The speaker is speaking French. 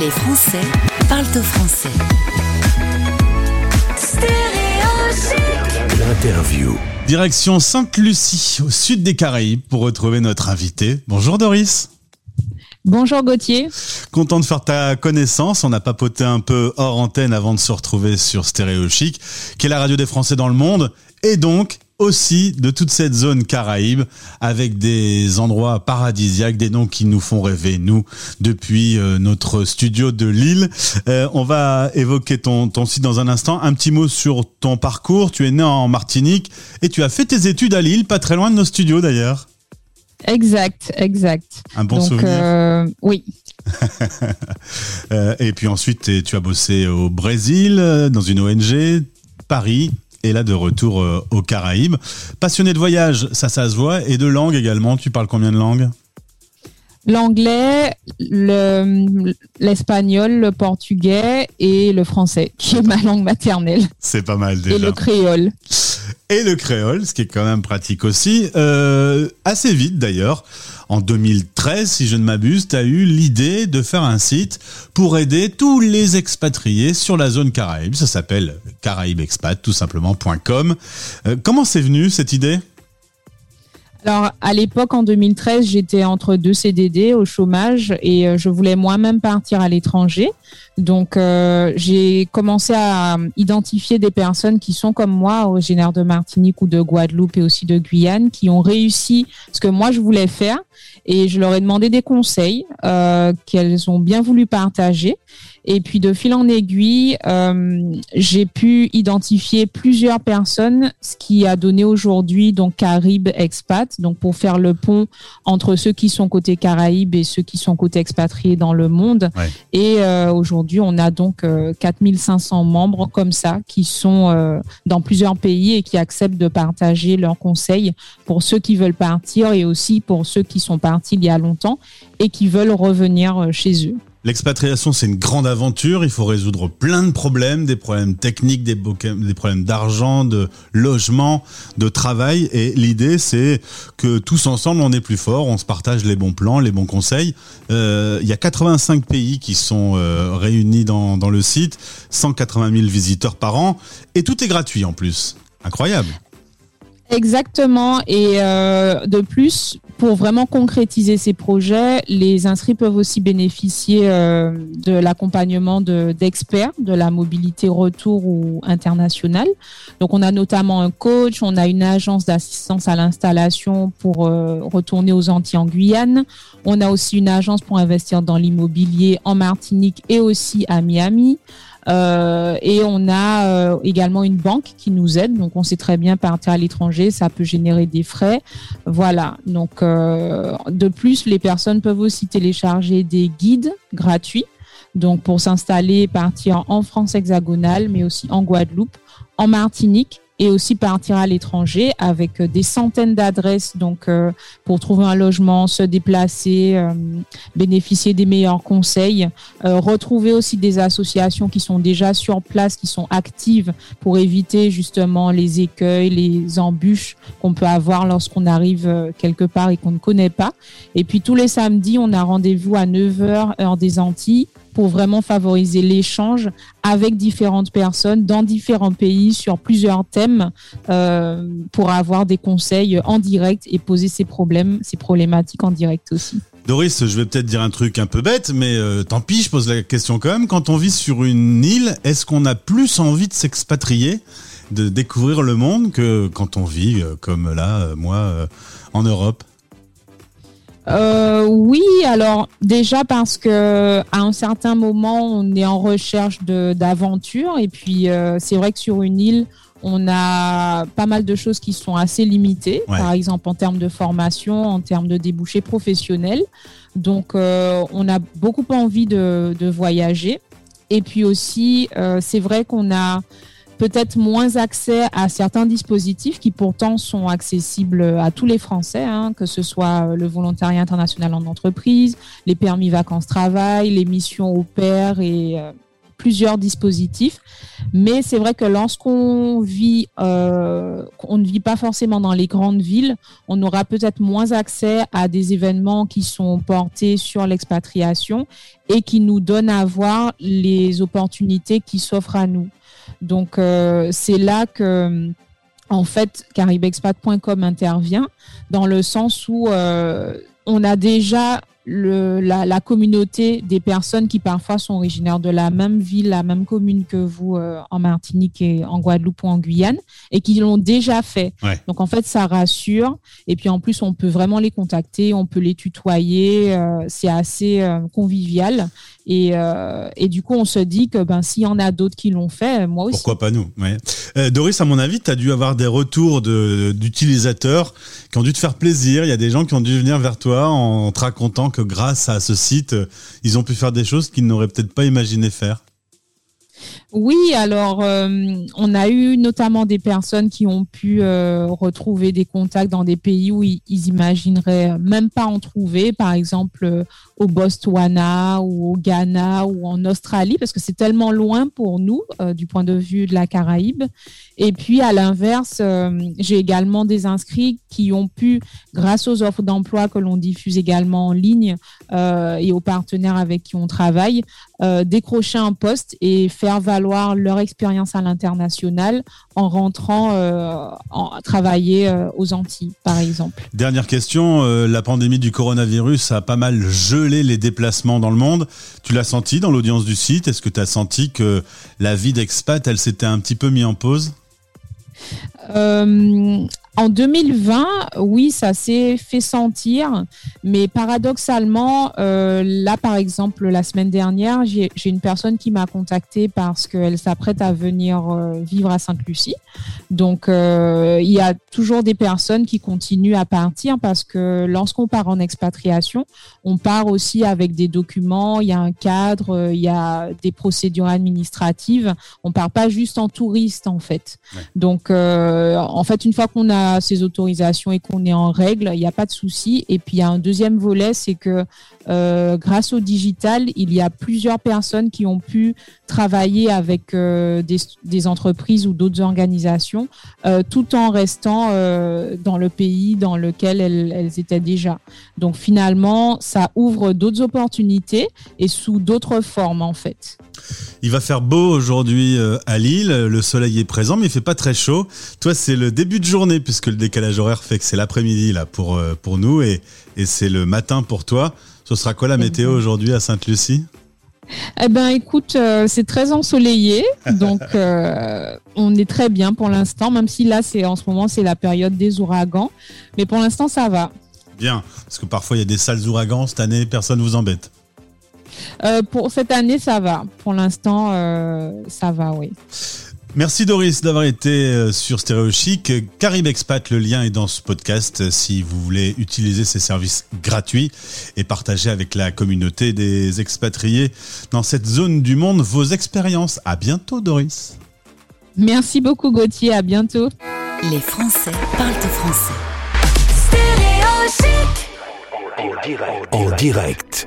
Les Français parlent au français. L'interview. Direction Sainte-Lucie, au sud des Caraïbes, pour retrouver notre invité. Bonjour Doris. Bonjour Gauthier. Content de faire ta connaissance. On a papoté un peu hors antenne avant de se retrouver sur Stéréo Chic, qui est la radio des Français dans le monde. Et donc, aussi de toute cette zone caraïbe avec des endroits paradisiaques, des noms qui nous font rêver, nous, depuis euh, notre studio de Lille. Euh, on va évoquer ton, ton site dans un instant. Un petit mot sur ton parcours. Tu es né en Martinique et tu as fait tes études à Lille, pas très loin de nos studios d'ailleurs. Exact, exact. Un bon souvenir. Euh, oui. Et puis ensuite, tu as bossé au Brésil, dans une ONG, Paris, et là de retour euh, aux Caraïbes. Passionné de voyage, ça, ça se voit, et de langue également. Tu parles combien de langues? L'anglais, le- l'espagnol, le portugais et le français, qui est ma langue maternelle, C'est pas mal et déjà. le créole. et le créole, ce qui est quand même pratique aussi. Euh, assez vite d'ailleurs, en 2013, si je ne m'abuse, tu as eu l'idée de faire un site pour aider tous les expatriés sur la zone Caraïbe. Ça s'appelle caraïbexpat, tout simplement.com. Euh, comment c'est venu cette idée? Alors, à l'époque, en 2013, j'étais entre deux CDD au chômage et euh, je voulais moi-même partir à l'étranger. Donc, euh, j'ai commencé à identifier des personnes qui sont comme moi, originaires de Martinique ou de Guadeloupe et aussi de Guyane, qui ont réussi ce que moi je voulais faire. Et je leur ai demandé des conseils euh, qu'elles ont bien voulu partager. Et puis de fil en aiguille, euh, j'ai pu identifier plusieurs personnes, ce qui a donné aujourd'hui donc Caraïbes Expat, donc pour faire le pont entre ceux qui sont côté Caraïbes et ceux qui sont côté expatriés dans le monde. Ouais. Et euh, aujourd'hui, on a donc euh, 4500 membres comme ça qui sont euh, dans plusieurs pays et qui acceptent de partager leurs conseils pour ceux qui veulent partir et aussi pour ceux qui sont partis il y a longtemps et qui veulent revenir euh, chez eux. L'expatriation, c'est une grande aventure. Il faut résoudre plein de problèmes, des problèmes techniques, des, problèmes d'argent, de logement, de travail. Et l'idée, c'est que tous ensemble, on est plus fort. On se partage les bons plans, les bons conseils. Euh, il y a 85 pays qui sont euh, réunis dans, dans le site, 180 000 visiteurs par an, et tout est gratuit en plus. Incroyable. Exactement. Et euh, de plus, pour vraiment concrétiser ces projets, les inscrits peuvent aussi bénéficier euh, de l'accompagnement de- d'experts de, la mobilité retour ou internationale. Donc, on a notamment un coach, on a une agence d'assistance à l'installation pour euh, retourner aux Antilles en Guyane. On a aussi une agence pour investir dans l'immobilier en Martinique et aussi à Miami. Euh, et on a euh, également une banque qui nous aide. Donc, on sait très bien partir à l'étranger, ça peut générer des frais. Voilà. Donc, euh, de plus, les personnes peuvent aussi télécharger des guides gratuits. Donc, pour s'installer, partir en France hexagonale, mais aussi en Guadeloupe, en Martinique et aussi partir à l'étranger avec euh, des centaines d'adresses. Donc, euh, pour trouver un logement, se déplacer, euh, bénéficier des meilleurs conseils, retrouver aussi des associations qui sont déjà sur place, qui sont actives pour éviter justement les écueils, les embûches qu'on peut avoir lorsqu'on arrive quelque part et qu'on ne connaît pas. Et puis tous les samedis, on a rendez-vous à 9h heure des Antilles pour vraiment favoriser l'échange avec différentes personnes dans différents pays sur plusieurs thèmes euh, pour avoir des conseils en direct et poser ses problèmes, ses problématiques en direct aussi. Doris, je vais peut-être dire un truc un peu bête, mais euh, tant pis, je pose la question quand même. Quand on vit sur une île, est-ce qu'on a plus envie de s'expatrier, de découvrir le monde que quand on vit euh, comme là, moi, en Europe? Euh, oui, alors déjà parce que à un certain moment, on est en recherche d'aventure et puis euh, c'est vrai que sur une île, on a pas mal de choses qui sont assez limitées, Ouais. par exemple en termes de formation, en termes de débouchés professionnels. Donc, euh, on a beaucoup envie de, de voyager. Et puis aussi, euh, c'est vrai qu'on a peut-être moins accès à certains dispositifs qui pourtant sont accessibles à tous les Français, hein, que ce soit le volontariat international en entreprise, les permis vacances-travail, les missions au pair et euh, plusieurs dispositifs. Mais c'est vrai que lorsqu'on vit, euh, on ne vit pas forcément dans les grandes villes, on aura peut-être moins accès à des événements qui sont portés sur l'expatriation et qui nous donnent à voir les opportunités qui s'offrent à nous. Donc euh, c'est là que en fait caribexpat.com intervient dans le sens où euh, on a déjà le, la, la, communauté des personnes qui parfois sont originaires de la même ville, la même commune que vous euh, en Martinique et en Guadeloupe ou en Guyane et qui l'ont déjà fait. Ouais. Donc en fait, ça rassure. Et puis en plus, on peut vraiment les contacter, on peut les tutoyer. Euh, c'est assez euh, convivial. Et, et du coup, on se dit que ben, s'il y en a d'autres qui l'ont fait, moi aussi. Pourquoi pas nous ouais. Doris, à mon avis, tu as dû avoir des retours de- d'utilisateurs qui ont dû te faire plaisir. Il y a des gens qui ont dû venir vers toi en te racontant que grâce à ce site, euh, ils ont pu faire des choses qu'ils n'auraient peut-être pas imaginé faire. Oui, alors euh, on a eu notamment des personnes qui ont pu euh, retrouver des contacts dans des pays où ils, ils même pas en trouver, par exemple euh, au Botswana ou au Ghana ou en Australie, parce que c'est tellement loin pour nous du point de vue de la Caraïbe. Et puis à l'inverse, j'ai également des inscrits qui ont pu, grâce aux offres d'emploi que l'on diffuse également en ligne et aux partenaires avec qui on travaille, euh, décrocher un poste et faire valoir leur expérience à l'international en rentrant euh, en, travailler euh, aux Antilles, par exemple. Dernière question, la pandémie du coronavirus a pas mal gelé les déplacements dans le monde. Tu l'as senti dans l'audience du site? Est-ce que tu as senti que la vie d'expat, elle s'était un petit peu mise en pause? Euh, en 2020, oui, ça s'est fait sentir, mais paradoxalement, euh, là, par exemple, la semaine dernière, j'ai une personne qui m'a contacté parce qu'elle s'apprête à venir euh, vivre à Sainte-Lucie. Donc, euh, il y a toujours des personnes qui continuent à partir parce que lorsqu'on part en expatriation, on part aussi avec des documents, il y a un cadre, il y a des procédures administratives. On part pas juste en touriste, en fait. Donc, en fait, une fois qu'on a ces autorisations et qu'on est en règle, il n'y a pas de souci. Et puis, il y a un deuxième volet, c'est que euh, grâce au digital, il y a plusieurs personnes qui ont pu travailler avec euh, des, entreprises ou d'autres organisations, euh, tout en restant dans le pays dans lequel elles, elles étaient déjà. Donc, finalement, ça ouvre d'autres opportunités et sous d'autres formes, en fait. Il va faire beau aujourd'hui à Lille, le soleil est présent, mais il fait pas très chaud. Toi, c'est le début de journée puisque le décalage horaire fait que c'est l'après-midi là pour pour nous et et c'est le matin pour toi. Ce sera quoi la météo aujourd'hui à Sainte-Lucie? Eh ben, écoute, euh, c'est très ensoleillé, donc euh, on est très bien pour l'instant, même si là, c'est en ce moment, c'est la période des ouragans, mais pour l'instant, ça va. Bien, parce que parfois il y a des sales ouragans cette année, personne vous embête. Euh, pour cette année, ça va. Pour l'instant, ça va, oui. Merci Doris d'avoir été euh, sur Stéréo Chic. Carib Expat, le lien est dans ce podcast euh, si vous voulez utiliser ces services gratuits et partager avec la communauté des expatriés dans cette zone du monde vos expériences. À bientôt Doris. Merci beaucoup, Gauthier. À bientôt. Les Français parlent français. En direct. En direct.